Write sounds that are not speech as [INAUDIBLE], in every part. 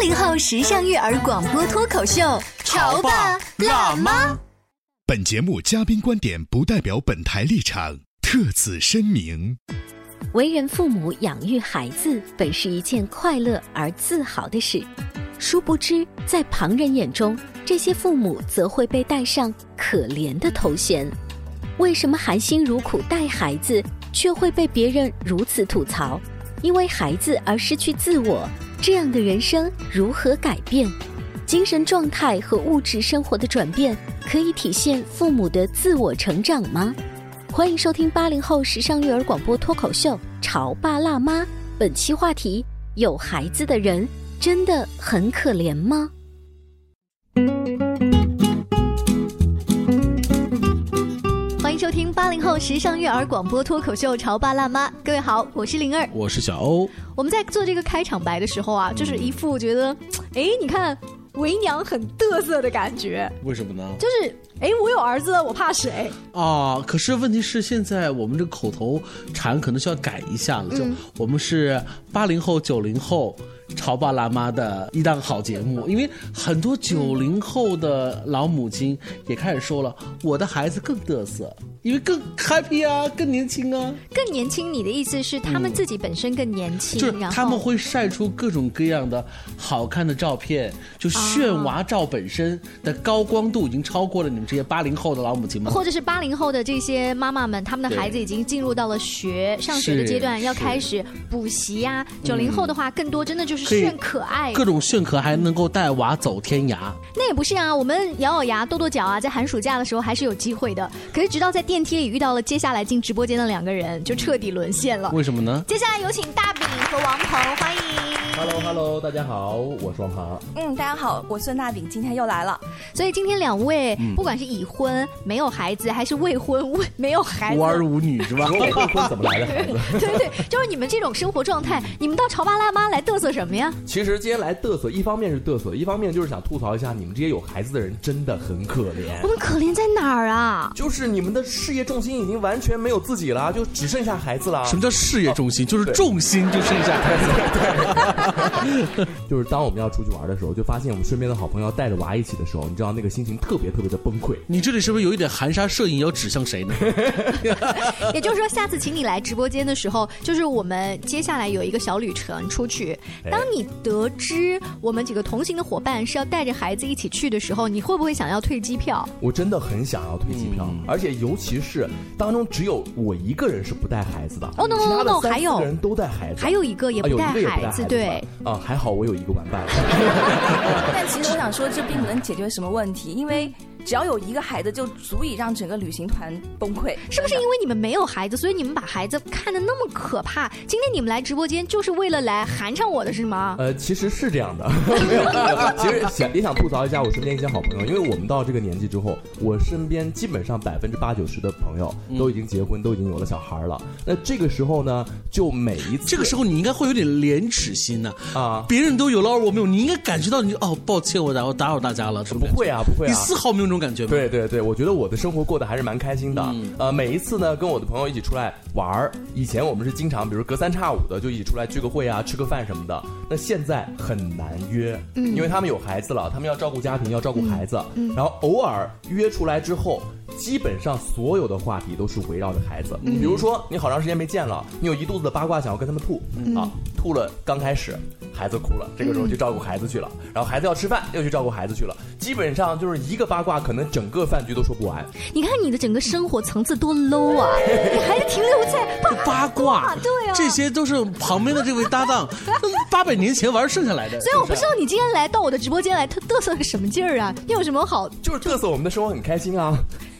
八零后时尚育儿广播脱口秀，潮爸辣妈。本节目嘉宾观点不代表本台立场，特此声明。为人父母养育孩子本是一件快乐而自豪的事，殊不知在旁人眼中，这些父母则会被戴上可怜的头衔。为什么含辛茹苦带孩子，却会被别人如此吐槽？因为孩子而失去自我，这样的人生如何改变？精神状态和物质生活的转变，可以体现父母的自我成长吗？欢迎收听八零后时尚育儿广播脱口秀《潮爸辣妈》，本期话题：有孩子的人真的很可怜吗？收听八零后时尚育儿广播脱口秀《潮爸辣妈》，各位好，我是灵儿，我是小欧。我们在做这个开场白的时候啊，就是一副觉得，哎，你看为娘很嘚瑟的感觉。为什么呢？就是，哎，我有儿子，我怕谁？啊，可是问题是，现在我们这个口头禅可能需要改一下了。就我们是八零后、九零后。潮爸辣妈的一档好节目，因为很多九零后的老母亲也开始说了，我的孩子更得瑟，因为更 happy 啊，更年轻啊。更年轻，你的意思是他们自己本身更年轻，就是他们会晒出各种各样的好看的照片，就炫娃照本身的高光度已经超过了你们这些八零后的老母亲们，或者是八零后的这些妈妈们，他们的孩子已经进入到了学上学的阶段，要开始补习呀。九零后的话，更多真的就是。炫可爱，各种炫可还能够带娃走天涯。那也不是啊，我们咬咬牙、跺跺脚啊，在寒暑假的时候还是有机会的。可是直到在电梯里遇到了接下来进直播间的两个人，就彻底沦陷了。为什么呢？接下来有请大饼和王鹏，欢迎。Hello，Hello，大家好，我是王鹏。嗯，大家好，我孙大饼，今天又来了。所以今天两位，不管是已婚没有孩子，还是未婚未没有孩子，无儿无女是吧？[LAUGHS] 未婚怎么来的孩子？对对，就是你们这种生活状态，你们到潮爸辣妈来嘚瑟什么呀？其实今天来嘚瑟，一方面是嘚瑟，一方面就是想吐槽一下你们这些有孩子的人真的很可怜。我们可怜在哪儿啊？就是你们的事业重心已经完全没有自己了，就只剩下孩子了。什么叫事业重心？就是重心就剩下孩子。[LAUGHS] 就是当我们要出去玩的时候，就发现我们身边的好朋友带着娃一起的时候，你知道那个心情特别特别的崩溃。你这里是不是有一点含沙射影要指向谁呢？[LAUGHS] [LAUGHS] 也就是说，下次请你来直播间的时候，就是我们接下来有一个小旅程出去。当你得知我们几个同行的伙伴是要带着孩子一起去的时候，你会不会想要退机票？我真的很想要退机票，而且尤其是当中只有我一个人是不带孩子的，哦 no no no，还有人都带孩子，还有一个也不带孩子，对啊，还好我有一个玩伴。[LAUGHS] 但其实我想说，这并不能解决什么问题，因为。只要有一个孩子，就足以让整个旅行团崩溃。是不是因为你们没有孩子，所以你们把孩子看得那么可怕？今天你们来直播间就是为了来寒碜我的是吗？呃，其实是这样的，没有。其实想也想吐槽一下我身边一些好朋友，因为我们到这个年纪之后，我身边基本上百分之八九十的朋友都已经结婚，都已经有了小孩了。那这个时候呢，就每一次，这个时候你应该会有点廉耻心呢啊！别人都有了，我没有，你应该感觉到你哦，抱歉，我然后打扰大家了，不会啊，不会啊，你丝毫没有。种感觉对对对，我觉得我的生活过得还是蛮开心的。呃，每一次呢，跟我的朋友一起出来玩儿，以前我们是经常，比如隔三差五的就一起出来聚个会啊，吃个饭什么的。那现在很难约，因为他们有孩子了，他们要照顾家庭，要照顾孩子。然后偶尔约出来之后，基本上所有的话题都是围绕着孩子。比如说，你好长时间没见了，你有一肚子的八卦想要跟他们吐啊，吐了刚开始，孩子哭了，这个时候就照顾孩子去了。然后孩子要吃饭，又去照顾孩子去了。基本上就是一个八卦，可能整个饭局都说不完。你看你的整个生活层次多 low 啊！[LAUGHS] 你还是停留在八卦，对啊这些都是旁边的这位搭档 [LAUGHS] 八百年前玩剩下来的。所以我不知道你今天来到我的直播间来，他嘚瑟个什么劲儿啊？你有什么好？就是嘚瑟我们的生活很开心啊。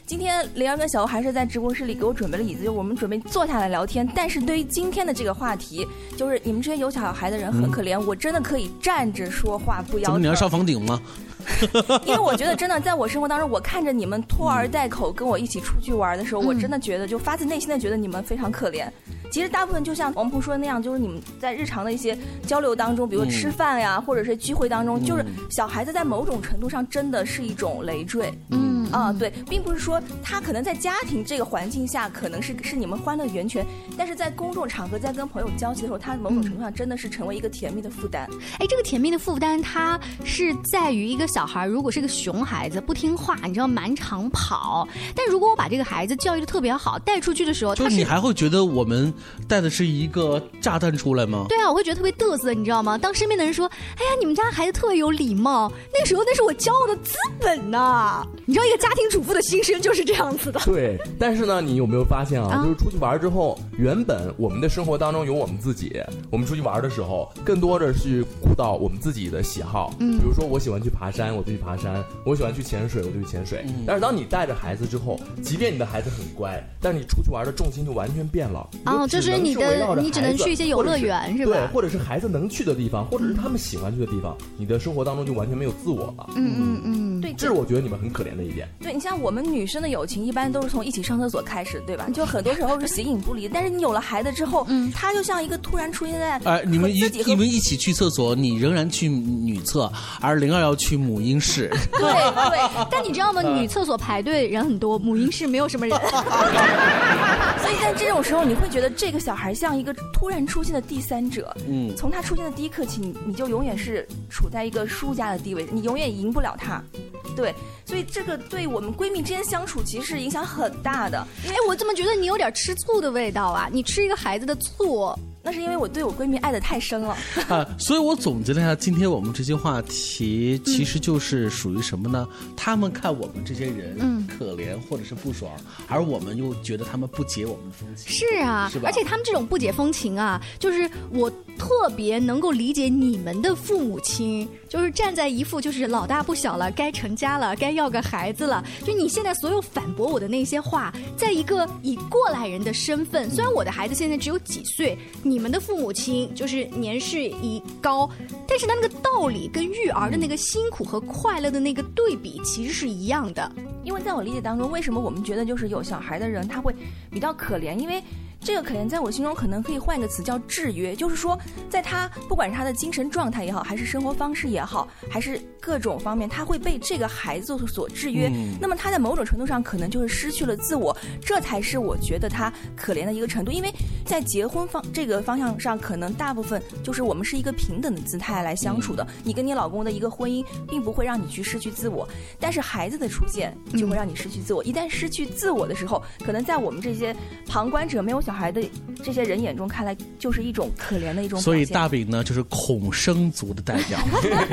今天灵儿跟小欧还是在直播室里给我准备了椅子，就我们准备坐下来聊天。但是对于今天的这个话题，就是你们这些有小孩的人很可怜，我真的可以站着说话不腰疼。怎么你要上房顶吗？[LAUGHS] 因为我觉得真的在我生活当中，我看着你们拖儿带口跟我一起出去玩的时候，我真的觉得就发自内心的觉得你们非常可怜。其实大部分就像王鹏说的那样，就是你们在日常的一些交流当中，比如吃饭呀，或者是聚会当中，就是小孩子在某种程度上真的是一种累赘。嗯啊，对，并不是说他可能在家庭这个环境下可能是是你们欢乐源泉，但是在公众场合在跟朋友交际的时候，他某种程度上真的是成为一个甜蜜的负担。哎，这个甜蜜的负担，它是在于一个小孩，如果是个熊孩子，不听话，你知道满场跑；但如果我把这个孩子教育的特别好，带出去的时候，就是你还会觉得我们带的是一个炸弹出来吗？对啊，我会觉得特别嘚瑟，你知道吗？当身边的人说：“哎呀，你们家孩子特别有礼貌。”那时候那是我骄傲的资本呐、你知道，一个家庭主妇的心声就是这样子的。对，但是呢，你有没有发现啊？啊就是出去玩之后，原本我们的生活当中有我们自己，我们出去玩的时候，更多的是顾到我们自己的喜好。嗯，比如说我喜欢去爬山，我就去爬山；我喜欢去潜水，我就去潜水。但是当你带着孩子之后，即便你的孩子很乖，但是你出去玩的重心就完全变了。哦就就是你的你只能去一些游乐园是吧对，或者是孩子能去的地方，或者是他们喜欢去的地方，你的生活当中就完全没有自我了。嗯嗯嗯，对，这是我觉得你们很可怜的一点。对你像我们女生的友情，一般都是从一起上厕所开始，对吧？就很多时候是形影不离。但是你有了孩子之后，嗯，他就像一个突然出现在哎，你们一你们一起去厕所，你仍然去女厕，而灵儿要去母婴室。[LAUGHS] 对对，但你知道吗？女厕所排队人很多，母婴室没有什么人。[LAUGHS] [LAUGHS] 所以在这种时候，你会觉得这个小孩像一个突然出现的第三者。嗯，从他出现的第一刻起，你你就永远是处在一个输家的地位，你永远赢不了他。对，所以这个对我们闺蜜之间相处其实是影响很大的。哎，我怎么觉得你有点吃醋的味道啊？你吃一个孩子的醋，那是因为我对我闺蜜爱的太深了。啊，所以我总结了一下，今天我们这些话题其实就是属于什么呢？他们看我们这些人嗯可怜或者是不爽，而我们又觉得他们不解我们的风情。是啊，而且他们这种不解风情啊，就是我特别能够理解你们的父母亲，就是站在一副就是老大不小了，该成家了，该要个孩子了。就你现在所有反驳我的那些话，在一个以过来人的身份，虽然我的孩子现在只有几岁，你们的父母亲就是年事已高，但是他那个道理跟育儿的那个辛苦和快乐的那个对比，其实是一样的。因为在我理解当中，为什么我们觉得就是有小孩的人他会比较可怜？因为这个可怜在我心中可能可以换一个词叫制约，就是说，在他不管是他的精神状态也好，还是生活方式也好，还是各种方面，他会被这个孩子所制约。那么他在某种程度上可能就是失去了自我，这才是我觉得他可怜的一个程度。因为在结婚方这个方向上，可能大部分就是我们是一个平等的姿态来相处的。你跟你老公的一个婚姻，并不会让你去失去自我，但是孩子的出现就会让你失去自我。一旦失去自我的时候，可能在我们这些旁观者没有小孩的这些人眼中看来，就是一种可怜的一种。所以大饼呢就是恐生族的代表，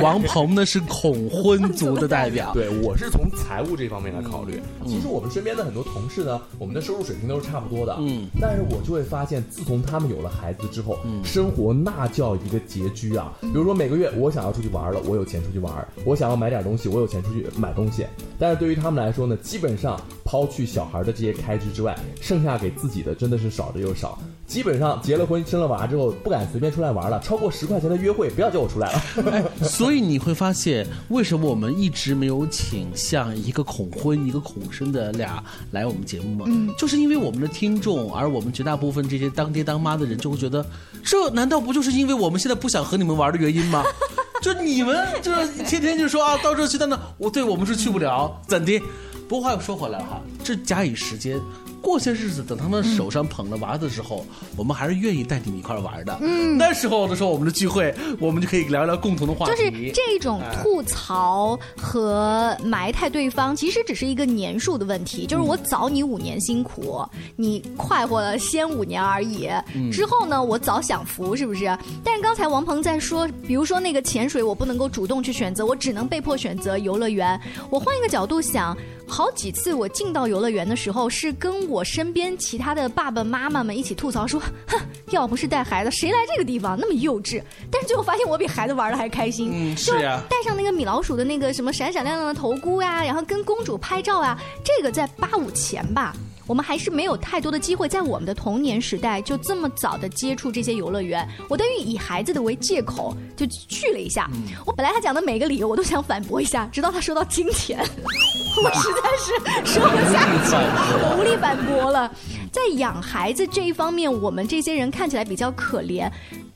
王鹏呢是恐婚族的代表。对，我是从财务这方面来考虑。其实我们身边的很多同事呢，我们的收入水平都是差不多的。嗯，但是我就会发现，自从他们有了孩子之后，生活那叫一个拮据啊。比如说每个月我想要出去玩了，我有钱出去玩；我想要买点东西，我有钱出去买东西。但是对于他们来说呢，基本上抛去小孩的这些开支之外，剩下给自己的真的是少之又少。基本上结了婚生了娃之后，不敢随便出来玩了，超过十块钱的约会不要叫我出来了。[LAUGHS] 哎所以你会发现，为什么我们一直没有请像一个恐婚、一个恐生的俩来我们节目吗？嗯，就是因为我们的听众，而我们绝大部分这些当爹当妈的人就会觉得，这难道不就是因为我们现在不想和你们玩的原因吗？[LAUGHS] 就你们这天天就说啊，到这去，到那，我对我们是去不了，怎的？不过话又说回来了哈，这假以时间。过些日子，等他们手上捧着娃的时候，我们还是愿意带你们一块玩的。嗯，那时候的时候，我们的聚会，我们就可以聊聊共同的话题。就是这种吐槽和埋汰对方，其实只是一个年数的问题。就是我早你五年辛苦，你快活了先五年而已。之后呢，我早享福，是不是？但是刚才王鹏在说，比如说那个潜水，我不能够主动去选择，我只能被迫选择游乐园。我换一个角度想。好几次我进到游乐园的时候，是跟我身边其他的爸爸妈妈们一起吐槽说：“哼，要不是带孩子，谁来这个地方那么幼稚？”但是最后发现我比孩子玩的还开心。嗯，是呀。带上那个米老鼠的那个什么闪闪亮亮的头箍呀，然后跟公主拍照啊，这个在八五前吧。我们还是没有太多的机会，在我们的童年时代就这么早的接触这些游乐园。我等于以孩子的为借口就去了一下。我本来他讲的每个理由我都想反驳一下，直到他说到今天，[LAUGHS] 我实在是 [LAUGHS] 说不下去，我无力反驳了。在养孩子这一方面，我们这些人看起来比较可怜，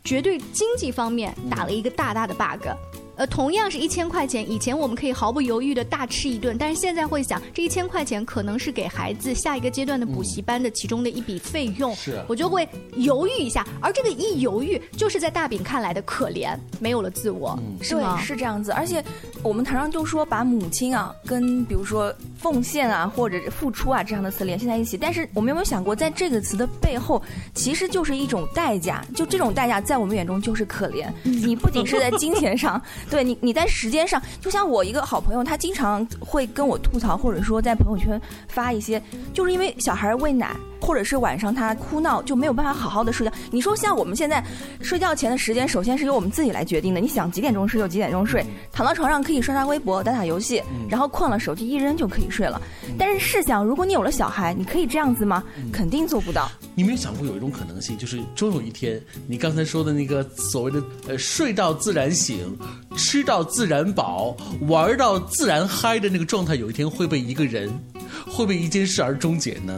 绝对经济方面打了一个大大的 bug。呃，同样是一千块钱，以前我们可以毫不犹豫的大吃一顿，但是现在会想，这一千块钱可能是给孩子下一个阶段的补习班的其中的一笔费用，是，我就会犹豫一下，而这个一犹豫，就是在大饼看来的可怜，没有了自我，是吗？是这样子，而且我们常常就说把母亲啊跟比如说奉献啊或者付出啊这样的词联系在一起，但是我们有没有想过，在这个词的背后，其实就是一种代价，就这种代价在我们眼中就是可怜，[LAUGHS] 你不仅是在金钱上。[LAUGHS] 对你，你在时间上，就像我一个好朋友，他经常会跟我吐槽，或者说在朋友圈发一些，就是因为小孩喂奶。或者是晚上他哭闹就没有办法好好的睡觉。你说像我们现在睡觉前的时间，首先是由我们自己来决定的。你想几点钟睡就几点钟睡，躺到床上可以刷刷微博、打打游戏，然后困了手机一扔就可以睡了。但是试想，如果你有了小孩，你可以这样子吗？肯定做不到。你没有想过有一种可能性，就是终有一天，你刚才说的那个所谓的呃睡到自然醒、吃到自然饱、玩到自然嗨的那个状态，有一天会被一个人、会被一件事而终结呢？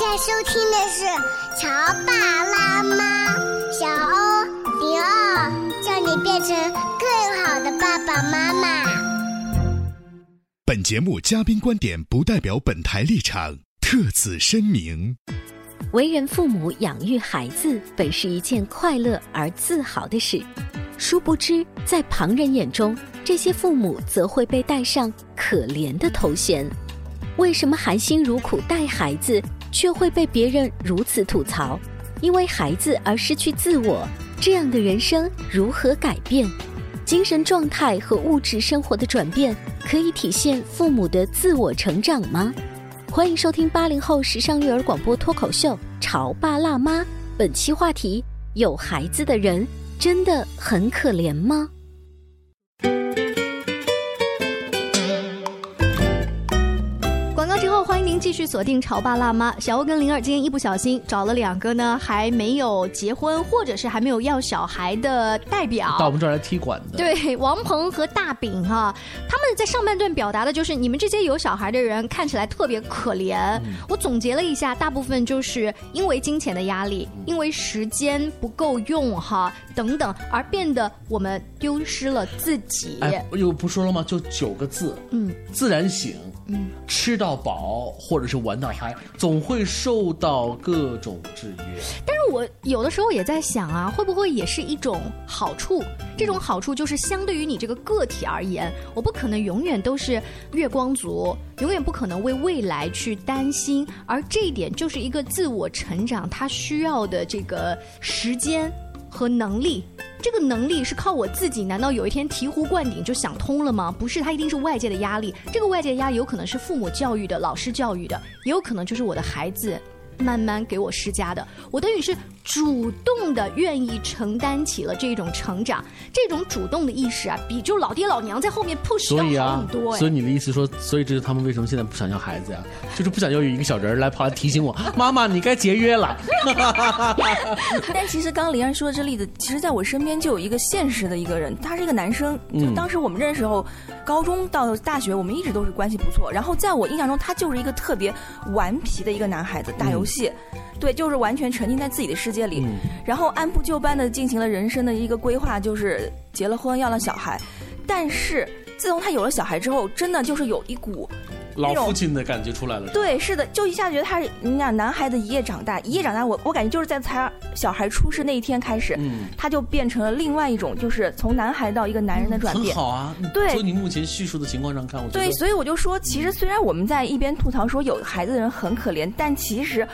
你在收听的是《乔爸拉妈》，小欧零二，叫你变成更好的爸爸妈妈。本节目嘉宾观点不代表本台立场，特此声明。为人父母养育孩子本是一件快乐而自豪的事，殊不知在旁人眼中，这些父母则会被戴上可怜的头衔。为什么含辛茹苦带孩子？却会被别人如此吐槽，因为孩子而失去自我，这样的人生如何改变？精神状态和物质生活的转变，可以体现父母的自我成长吗？欢迎收听八零后时尚育儿广播脱口秀《潮爸辣妈》，本期话题：有孩子的人真的很可怜吗？继续锁定潮爸辣妈，小欧跟灵儿今天一不小心找了两个呢还没有结婚或者是还没有要小孩的代表到我们这儿来踢馆的。对，王鹏和大饼哈，他们在上半段表达的就是你们这些有小孩的人看起来特别可怜。我总结了一下，大部分就是因为金钱的压力，因为时间不够用哈等等，而变得我们丢失了自己。哎，又不说了吗？就九个字，嗯，自然醒，嗯，吃到饱。或者是玩到嗨，总会受到各种制约。但是我有的时候也在想啊，会不会也是一种好处？这种好处就是相对于你这个个体而言，我不可能永远都是月光族，永远不可能为未来去担心。而这一点就是一个自我成长，它需要的这个时间和能力。这个能力是靠我自己？难道有一天醍醐灌顶就想通了吗？不是，它一定是外界的压力。这个外界的压力有可能是父母教育的、老师教育的，也有可能就是我的孩子慢慢给我施加的。我等于是主动的愿意承担起了这种成长，这种主动的意识啊，比就老爹老娘在后面 push 要好很多，哎。所以你的意思说，所以这是他们为什么现在不想要孩子呀？就是不想要有一个小人儿来跑来提醒我，妈妈你该节约了。[LAUGHS] [LAUGHS] 但其实刚刚林安说的这例子，其实在我身边就有一个现实的一个人，他是一个男生。就嗯当时我们认识后，高中到大学，我们一直都是关系不错。然后在我印象中，他就是一个特别顽皮的一个男孩子，打游戏，对，就是完全沉浸在自己的世界里，然后按部就班的进行了人生的一个规划，就是结了婚，要了小孩。但是自从他有了小孩之后，真的就是有一股老父亲的感觉出来了。对，是的，就一下觉得他是你俩男孩子一夜长大，一夜长大，我我感觉就是在他小孩出世那一天开始，嗯他就变成了另外一种，就是从男孩到一个男人的转变很变。好啊。对从你目前叙述的情况上看，我觉得对，所以我就说，其实虽然我们在一边吐槽说有孩子的人很可怜，但其实。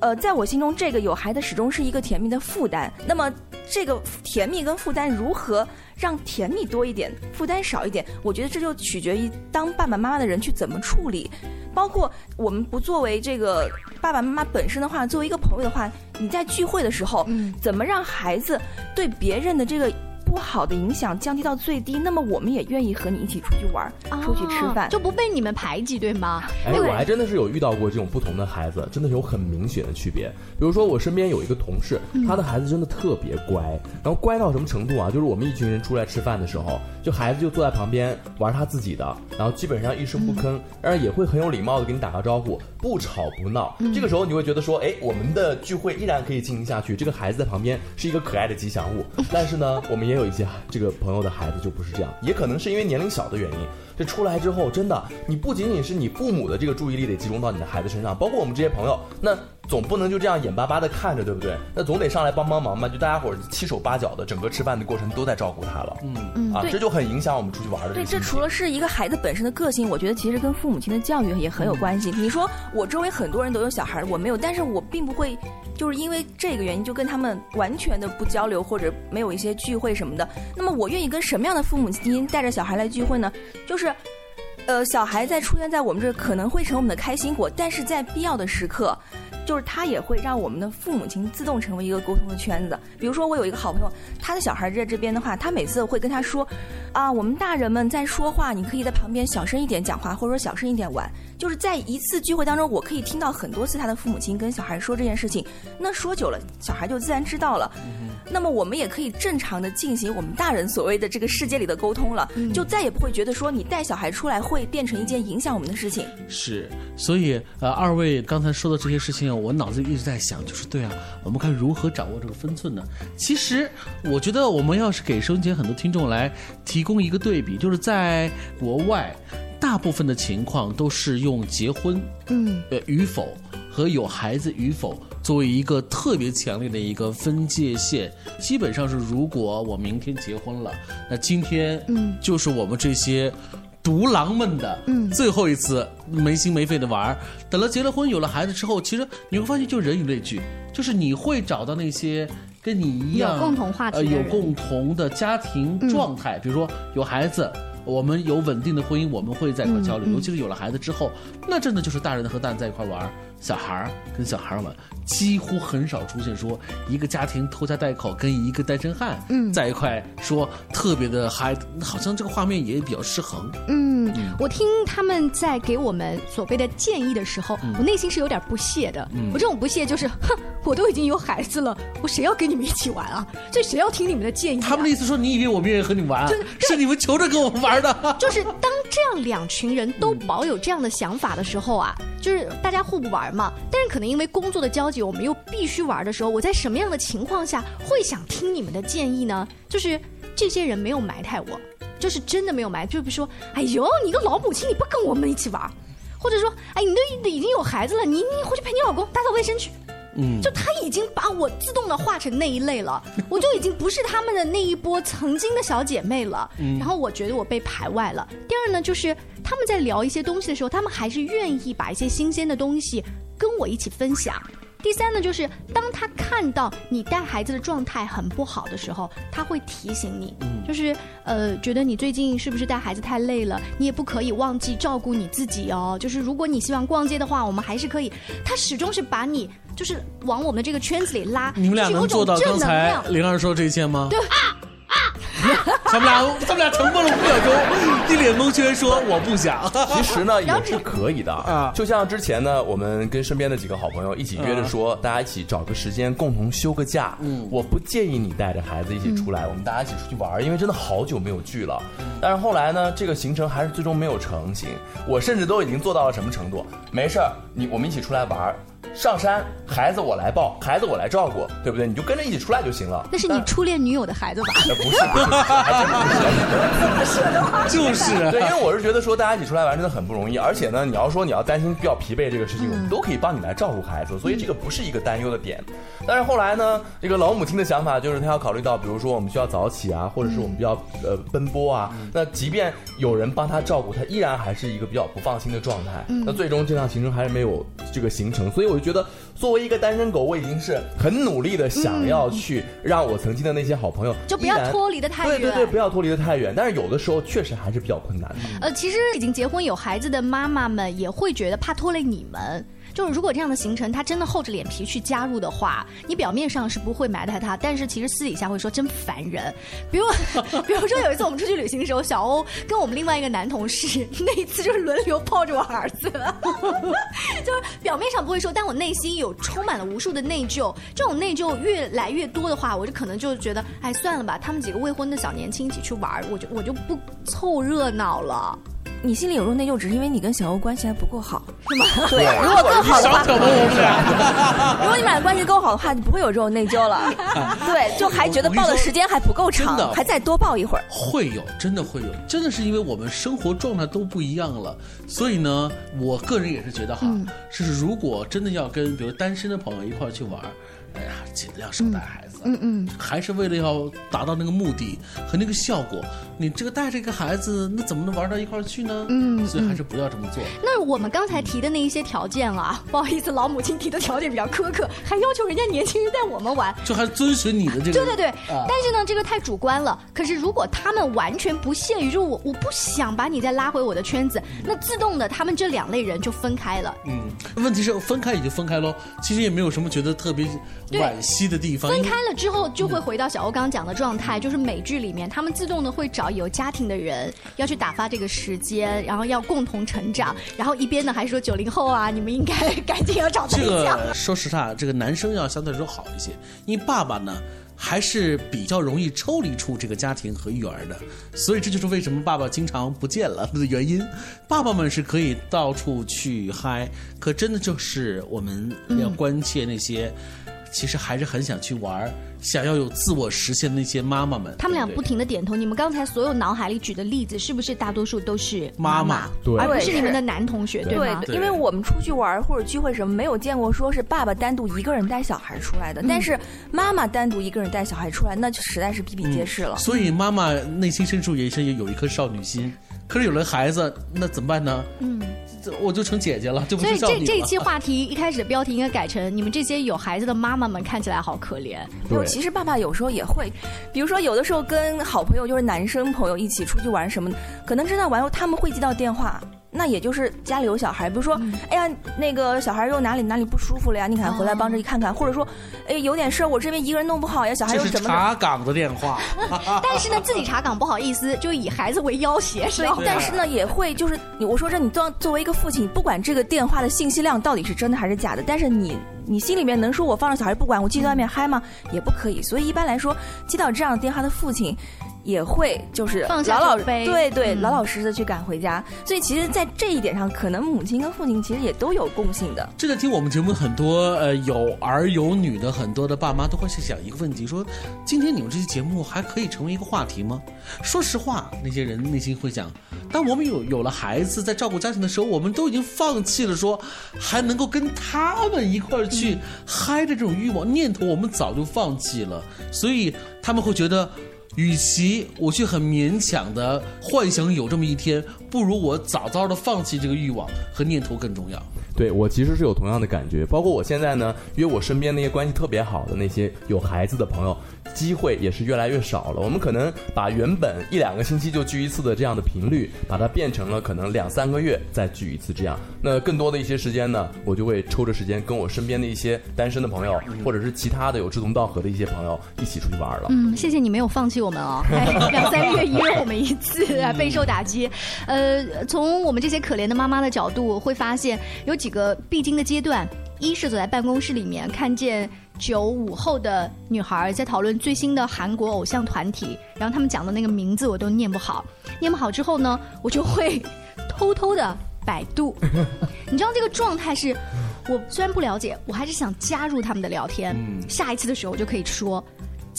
呃，在我心中，这个有孩子始终是一个甜蜜的负担。那么，这个甜蜜跟负担如何让甜蜜多一点，负担少一点？我觉得这就取决于当爸爸妈妈的人去怎么处理。包括我们不作为这个爸爸妈妈本身的话，作为一个朋友的话，你在聚会的时候，怎么让孩子对别人的这个不好的影响降低到最低？那么我们也愿意和你一起出去玩儿、出去吃饭，就不被你们排挤，对吗？哎，我还真的是有遇到过这种不同的孩子，真的是有很明显的区别。比如说，我身边有一个同事，嗯他的孩子真的特别乖，然后乖到什么程度啊？就是我们一群人出来吃饭的时候，就孩子就坐在旁边玩他自己的，然后基本上一声不吭，而也会很有礼貌的给你打个招呼，不吵不闹。嗯这个时候你会觉得说，哎，我们的聚会依然可以进行下去。这个孩子在旁边是一个可爱的吉祥物，但是呢，我们也有一些这个朋友的孩子就不是这样，也可能是因为年龄小的原因。这出来之后，真的，你不仅仅是你父母的这个注意力得集中到你的孩子身上，包括我们这些朋友，那总不能就这样眼巴巴的看着，对不对？那总得上来帮帮忙嘛，就大家伙儿七手八脚的，整个吃饭的过程都在照顾他了，嗯啊，嗯啊这就很影响我们出去玩的对。这除了是一个孩子本身的个性，我觉得其实跟父母亲的教育也很有关系。你说我周围很多人都有小孩，我没有，但是我并不会就是因为这个原因就跟他们完全的不交流，或者没有一些聚会什么的。那么我愿意跟什么样的父母亲带着小孩来聚会呢？就是。呃，小孩在出现在我们这儿可能会成我们的开心果，但是在必要的时刻，就是他也会让我们的父母亲自动成为一个沟通的圈子。比如说，我有一个好朋友，他的小孩在这边的话，他每次会跟他说，啊，我们大人们在说话，你可以在旁边小声一点讲话，或者说小声一点玩。就是在一次聚会当中，我可以听到很多次他的父母亲跟小孩说这件事情，那说久了，小孩就自然知道了。那么我们也可以正常的进行我们大人所谓的这个世界里的沟通了，就再也不会觉得说你带小孩出来会变成一件影响我们的事情。是，所以呃，二位刚才说的这些事情，我脑子里一直在想，就是对啊，我们该如何掌握这个分寸呢？其实，我觉得我们要是给收音机很多听众来提供一个对比，就是在国外，大部分的情况都是用结婚，嗯，呃与否和有孩子与否作为一个特别强烈的一个分界线。基本上是，如果我明天结婚了，那今天嗯就是我们这些。独狼们的嗯。最后一次没心没肺的玩儿，等了结了婚有了孩子之后，其实你会发现就人以类聚，就是你会找到那些跟你一样有共同话题呃有共同的家庭状态，比如说有孩子。我们有稳定的婚姻，我们会在一块交流。嗯嗯。尤其是有了孩子之后，那真的就是大人和大人在一块玩儿，小孩儿跟小孩儿玩，几乎很少出现说一个家庭拖家带口跟一个单身汉嗯在一块说特别的嗨，好像这个画面也比较失衡。嗯，我听他们在给我们所谓的建议的时候，嗯我内心是有点不屑的。嗯我这种不屑就是，哼，我都已经有孩子了，我谁要跟你们一起玩啊？这谁要听你们的建议、啊？他们的意思说，你以为我们愿意和你玩，是你们求着跟我们玩的。就是当这样两群人都保有这样的想法的时候啊，就是大家互不玩嘛。但是可能因为工作的交集，我们又必须玩的时候，我在什么样的情况下会想听你们的建议呢？就是这些人没有埋汰我，就是真的没有埋，就比如说，哎呦，你个老母亲，你不跟我们一起玩，或者说，哎，你都已经有孩子了，你你回去陪你老公打扫卫生去。嗯就他已经把我自动的化成那一类了，[LAUGHS] 我就已经不是他们的那一波曾经的小姐妹了。嗯然后我觉得我被排外了。第二呢，就是他们在聊一些东西的时候，他们还是愿意把一些新鲜的东西跟我一起分享。第三呢，就是当他看到你带孩子的状态很不好的时候，他会提醒你，就是呃，觉得你最近是不是带孩子太累了？你也不可以忘记照顾你自己哦。就是如果你希望逛街的话，我们还是可以。他始终是把你就是往我们这个圈子里拉，你们俩能做到刚才灵儿说这些吗？对。[LAUGHS] 他们俩，他们俩沉默了五秒钟，一脸蒙圈，说我不想。[LAUGHS] 其实呢，也是可以的啊。就像之前呢，我们跟身边的几个好朋友一起约着说，大家一起找个时间共同休个假。嗯，我不建议你带着孩子一起出来，我们大家一起出去玩，因为真的好久没有聚了。但是后来呢，这个行程还是最终没有成型。我甚至都已经做到了什么程度？没事儿，你我们一起出来玩。上山，孩子我来抱，孩子我来照顾，对不对？你就跟着一起出来就行了。那是你初恋女友的孩子吧？不是，不是，就是对，因为我是觉得说大家一起出来玩真的很不容易，而且呢，你要说你要担心比较疲惫这个事情，我们都可以帮你来照顾孩子，所以这个不是一个担忧的点。但是后来呢，这个老母亲的想法就是她要考虑到，比如说我们需要早起啊，或者是我们比较呃奔波啊，那即便有人帮她照顾，她依然还是一个比较不放心的状态。那最终这趟行程还是没有这个行程，所以我就。觉得作为一个单身狗，我已经是很努力的想要去让我曾经的那些好朋友就不要脱离的太远，对对对，不要脱离的太远。但是有的时候确实还是比较困难的。呃，其实已经结婚有孩子的妈妈们也会觉得怕拖累你们。就是如果这样的行程，他真的厚着脸皮去加入的话，你表面上是不会埋汰他，但是其实私底下会说真烦人。比如，[LAUGHS] 比如说有一次我们出去旅行的时候，小欧跟我们另外一个男同事，[LAUGHS] 那一次就是轮流抱着我儿子，[LAUGHS] 就是表面上不会说，但我内心有充满了无数的内疚。这种内疚越来越多的话，我就可能就觉得，哎，算了吧，他们几个未婚的小年轻一起去玩，我就我就不凑热闹了。你心里有种内疚，只是因为你跟小欧关系还不够好，是吗？[LAUGHS] 对，如果更好的话，[LAUGHS] 如果你们俩关系够好的话，就不会有这种内疚了。[LAUGHS] 对，就还觉得抱的时间还不够长，还再多抱一会儿。会有，真的会有，真的是因为我们生活状态都不一样了，所以呢，我个人也是觉得哈，是如果真的要跟比如单身的朋友一块去玩，哎呀，尽量少带孩子。嗯嗯嗯，还是为了要达到那个目的和那个效果，你这个带着一个孩子，那怎么能玩到一块儿去呢？嗯，所以还是不要这么做。那我们刚才提的那一些条件啊，不好意思，老母亲提的条件比较苛刻，还要求人家年轻人带我们玩，就还遵循你的这个。对对对，但是呢，这个太主观了。可是如果他们完全不屑于，就我我不想把你再拉回我的圈子，那自动的他们这两类人就分开了。嗯，问题是分开也就分开喽，其实也没有什么觉得特别惋惜的地方。分开了。之后就会回到小欧刚刚讲的状态，就是美剧里面他们自动的会找有家庭的人要去打发这个时间，然后要共同成长，然后一边呢还说九零后啊，你们应该 [LAUGHS] 赶紧要找对象。这个说实话，这个男生要相对来说好一些，因为爸爸呢还是比较容易抽离出这个家庭和育儿的，所以这就是为什么爸爸经常不见了的原因。爸爸们是可以到处去嗨，可真的就是我们要关切那些。其实还是很想去玩想要有自我实现的那些妈妈们。他们俩不停的点头。你们刚才所有脑海里举的例子，是不是大多数都是妈妈，对而不是你们的男同学，对吗？因为我们出去玩或者聚会什么，没有见过说是爸爸单独一个人带小孩出来的，但是妈妈单独一个人带小孩出来，那就实在是比比皆是了。所以妈妈内心深处也是有一颗少女心，可是有了孩子，那怎么办呢？嗯。我就成姐姐了，就不所以这这一期 [LAUGHS] 话题一开始的标题应该改成“你们这些有孩子的妈妈们看起来好可怜”。不，其实爸爸有时候也会，比如说有的时候跟好朋友就是男生朋友一起出去玩什么，可能真的玩后他们会接到电话。那也就是家里有小孩，比如说，哎呀，那个小孩又哪里哪里不舒服了呀？你看回来帮着一看看，或者说，哎，有点事儿，我这边一个人弄不好呀，小孩又怎么？查岗的电话。[LAUGHS] 但是呢，自己查岗不好意思，就以孩子为要挟，是吧？但是呢，也会就是，我说这你作作为一个父亲，不管这个电话的信息量到底是真的还是假的，但是你你心里面能说我放着小孩不管，我继续在外面嗨吗？也不可以。所以一般来说，接到这样的电话的父亲。也会就是老老对对老老实实的去赶回家，所以其实，在这一点上，可能母亲跟父亲其实也都有共性的。正在听我们节目很多呃有儿有女的很多的爸妈都会去想一个问题：说今天你们这期节目还可以成为一个话题吗？说实话，那些人内心会想：当我们有有了孩子，在照顾家庭的时候，我们都已经放弃了说还能够跟他们一块儿去嗨的这种欲望念头，我们早就放弃了，所以他们会觉得。与其我去很勉强的幻想有这么一天，不如我早早的放弃这个欲望和念头更重要。对我其实是有同样的感觉，包括我现在呢，约我身边那些关系特别好的那些有孩子的朋友，机会也是越来越少了。我们可能把原本一两个星期就聚一次的这样的频率，把它变成了可能两三个月再聚一次这样。那更多的一些时间呢，我就会抽着时间跟我身边的一些单身的朋友，或者是其他的有志同道合的一些朋友一起出去玩了。嗯，谢谢你没有放弃我们哦，[LAUGHS] 两三个月约我们一次，备受打击。呃，从我们这些可怜的妈妈的角度，会发现有几个必经的阶段：一是走在办公室里面，看见九五后的女孩在讨论最新的韩国偶像团体，然后他们讲的那个名字我都念不好，念不好之后呢，我就会 [LAUGHS] 偷偷的百度。[LAUGHS] 你知道这个状态是，我虽然不了解，我还是想加入他们的聊天。下一次的时候我就可以说。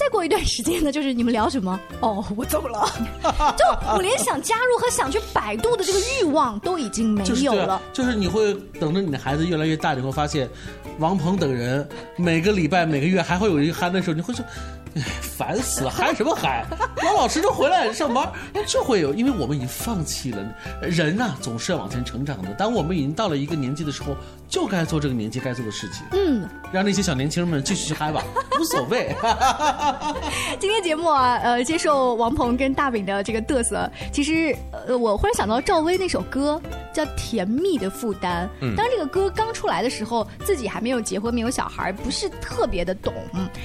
再过一段时间呢，就是你们聊什么？哦，我走了。[LAUGHS] 就我连想加入和想去百度的这个欲望都已经没有了。就是你会等着你的孩子越来越大，你会发现，王鹏等人每个礼拜、每个月还会有一个憨的时候，你会说。哎，[LAUGHS] 烦死了，嗨什么嗨？老老实实回来上班，就会有，因为我们已经放弃了。人呐，总是要往前成长的。当我们已经到了一个年纪的时候，就该做这个年纪该做的事情。嗯，让那些小年轻人们继续去嗨吧，无所谓。[LAUGHS] 今天节目啊，呃，接受王鹏跟大饼的这个嘚瑟，其实呃，我忽然想到赵薇那首歌叫《甜蜜的负担》。嗯，当这个歌刚出来的时候，自己还没有结婚，没有小孩，不是特别的懂。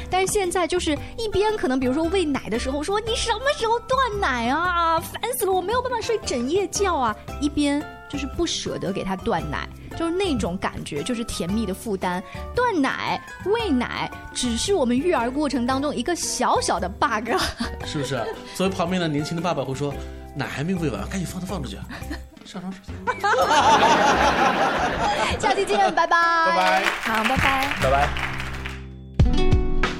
但是现在就是。一边可能比如说喂奶的时候说你什么时候断奶啊，烦死了，我没有办法睡整夜觉啊。一边就是不舍得给他断奶，就是那种感觉，就是甜蜜的负担。断奶、喂奶只是我们育儿过程当中一个小小的 bug，是不是？所以旁边的年轻的爸爸会说，奶还没喂完，赶紧放它放出去，上床睡觉。[LAUGHS] 下期见，拜拜，拜拜，好，拜拜，拜拜。